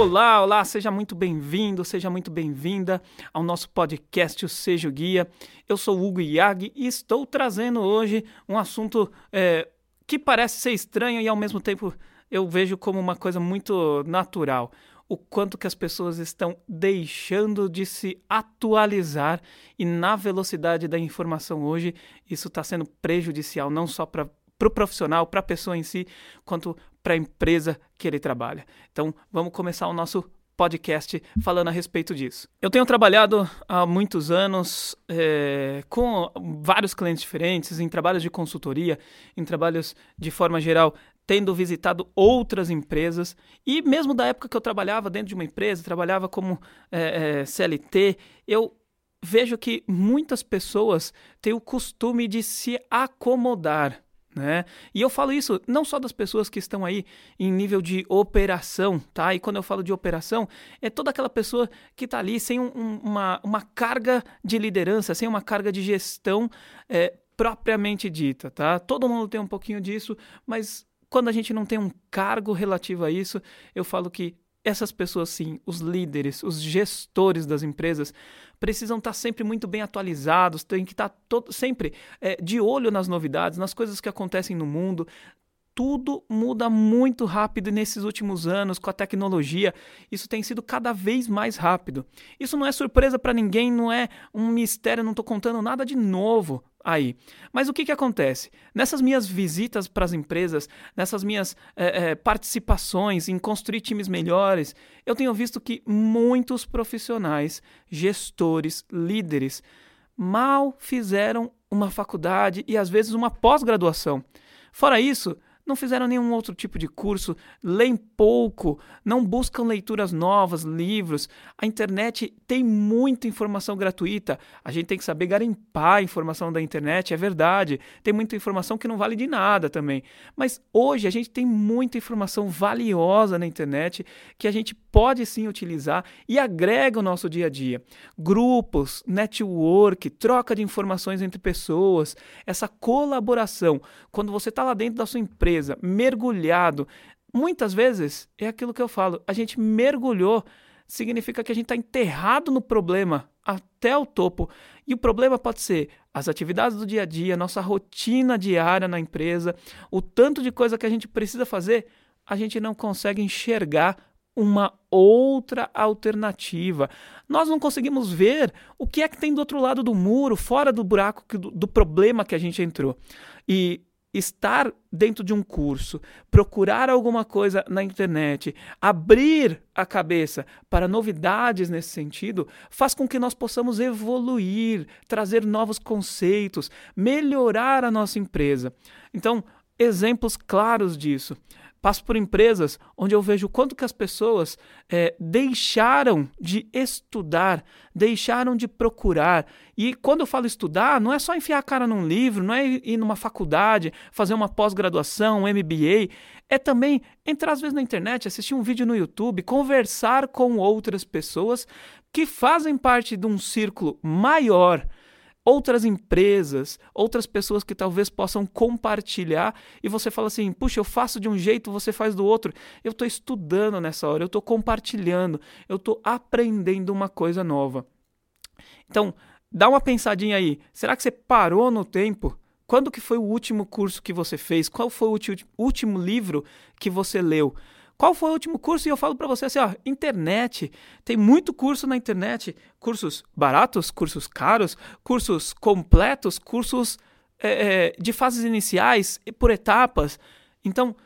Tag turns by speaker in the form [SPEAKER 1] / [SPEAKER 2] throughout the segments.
[SPEAKER 1] Olá, olá, seja muito bem-vindo, seja muito bem-vinda ao nosso podcast O Seja o Guia. Eu sou Hugo Iag e estou trazendo hoje um assunto é, que parece ser estranho e ao mesmo tempo eu vejo como uma coisa muito natural. O quanto que as pessoas estão deixando de se atualizar e na velocidade da informação hoje, isso está sendo prejudicial não só para para o profissional, para a pessoa em si, quanto para a empresa que ele trabalha. Então, vamos começar o nosso podcast falando a respeito disso. Eu tenho trabalhado há muitos anos é, com vários clientes diferentes, em trabalhos de consultoria, em trabalhos de forma geral, tendo visitado outras empresas e mesmo da época que eu trabalhava dentro de uma empresa, trabalhava como é, é, CLT, eu vejo que muitas pessoas têm o costume de se acomodar né? E eu falo isso não só das pessoas que estão aí em nível de operação, tá? E quando eu falo de operação, é toda aquela pessoa que está ali sem um, uma, uma carga de liderança, sem uma carga de gestão é, propriamente dita, tá? Todo mundo tem um pouquinho disso, mas quando a gente não tem um cargo relativo a isso, eu falo que essas pessoas, sim, os líderes, os gestores das empresas, precisam estar sempre muito bem atualizados, têm que estar todo, sempre é, de olho nas novidades, nas coisas que acontecem no mundo. Tudo muda muito rápido nesses últimos anos com a tecnologia. Isso tem sido cada vez mais rápido. Isso não é surpresa para ninguém, não é um mistério, não estou contando nada de novo aí. Mas o que, que acontece? Nessas minhas visitas para as empresas, nessas minhas é, é, participações em construir times melhores, eu tenho visto que muitos profissionais, gestores, líderes, mal fizeram uma faculdade e às vezes uma pós-graduação. Fora isso, não fizeram nenhum outro tipo de curso, leem pouco, não buscam leituras novas, livros. A internet tem muita informação gratuita. A gente tem que saber garimpar a informação da internet, é verdade. Tem muita informação que não vale de nada também. Mas hoje a gente tem muita informação valiosa na internet que a gente pode sim utilizar e agrega o nosso dia a dia. Grupos, network, troca de informações entre pessoas, essa colaboração. Quando você está lá dentro da sua empresa, mergulhado. Muitas vezes é aquilo que eu falo, a gente mergulhou, significa que a gente está enterrado no problema até o topo. E o problema pode ser as atividades do dia a dia, nossa rotina diária na empresa, o tanto de coisa que a gente precisa fazer, a gente não consegue enxergar uma outra alternativa. Nós não conseguimos ver o que é que tem do outro lado do muro, fora do buraco do, do problema que a gente entrou. E estar dentro de um curso, procurar alguma coisa na internet, abrir a cabeça para novidades nesse sentido, faz com que nós possamos evoluir, trazer novos conceitos, melhorar a nossa empresa. Então, exemplos claros disso. Passo por empresas onde eu vejo quanto que as pessoas é, deixaram de estudar, deixaram de procurar. E quando eu falo estudar, não é só enfiar a cara num livro, não é ir numa faculdade, fazer uma pós-graduação, um MBA. É também entrar às vezes na internet, assistir um vídeo no YouTube, conversar com outras pessoas que fazem parte de um círculo maior outras empresas, outras pessoas que talvez possam compartilhar e você fala assim: puxa, eu faço de um jeito, você faz do outro. Eu estou estudando nessa hora, eu estou compartilhando, eu estou aprendendo uma coisa nova. Então, dá uma pensadinha aí. Será que você parou no tempo? Quando que foi o último curso que você fez? Qual foi o último livro que você leu? Qual foi o último curso? E eu falo para você assim, ó, internet. Tem muito curso na internet. Cursos baratos, cursos caros, cursos completos, cursos é, é, de fases iniciais, por etapas. Então,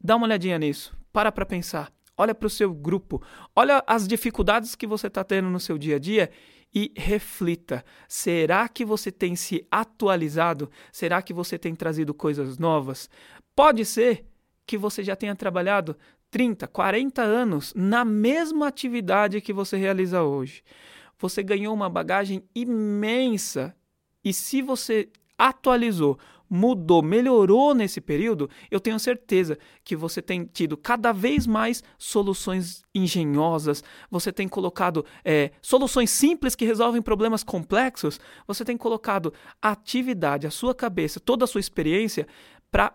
[SPEAKER 1] dá uma olhadinha nisso. Para para pensar. Olha para o seu grupo. Olha as dificuldades que você está tendo no seu dia a dia e reflita: será que você tem se atualizado? Será que você tem trazido coisas novas? Pode ser que você já tenha trabalhado 30, 40 anos na mesma atividade que você realiza hoje. Você ganhou uma bagagem imensa e se você atualizou, mudou, melhorou nesse período, eu tenho certeza que você tem tido cada vez mais soluções engenhosas, você tem colocado é, soluções simples que resolvem problemas complexos, você tem colocado a atividade, a sua cabeça, toda a sua experiência para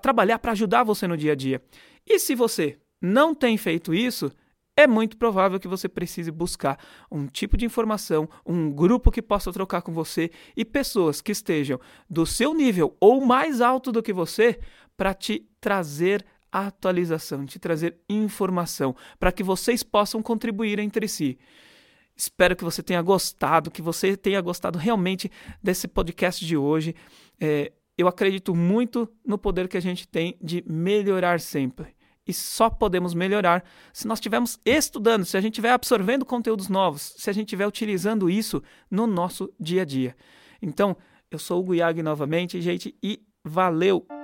[SPEAKER 1] trabalhar, para ajudar você no dia a dia. E se você não tem feito isso, é muito provável que você precise buscar um tipo de informação, um grupo que possa trocar com você e pessoas que estejam do seu nível ou mais alto do que você para te trazer atualização, te trazer informação, para que vocês possam contribuir entre si. Espero que você tenha gostado, que você tenha gostado realmente desse podcast de hoje. É, eu acredito muito no poder que a gente tem de melhorar sempre e só podemos melhorar se nós estivermos estudando, se a gente estiver absorvendo conteúdos novos, se a gente estiver utilizando isso no nosso dia a dia. Então, eu sou o Hugo novamente, gente, e valeu!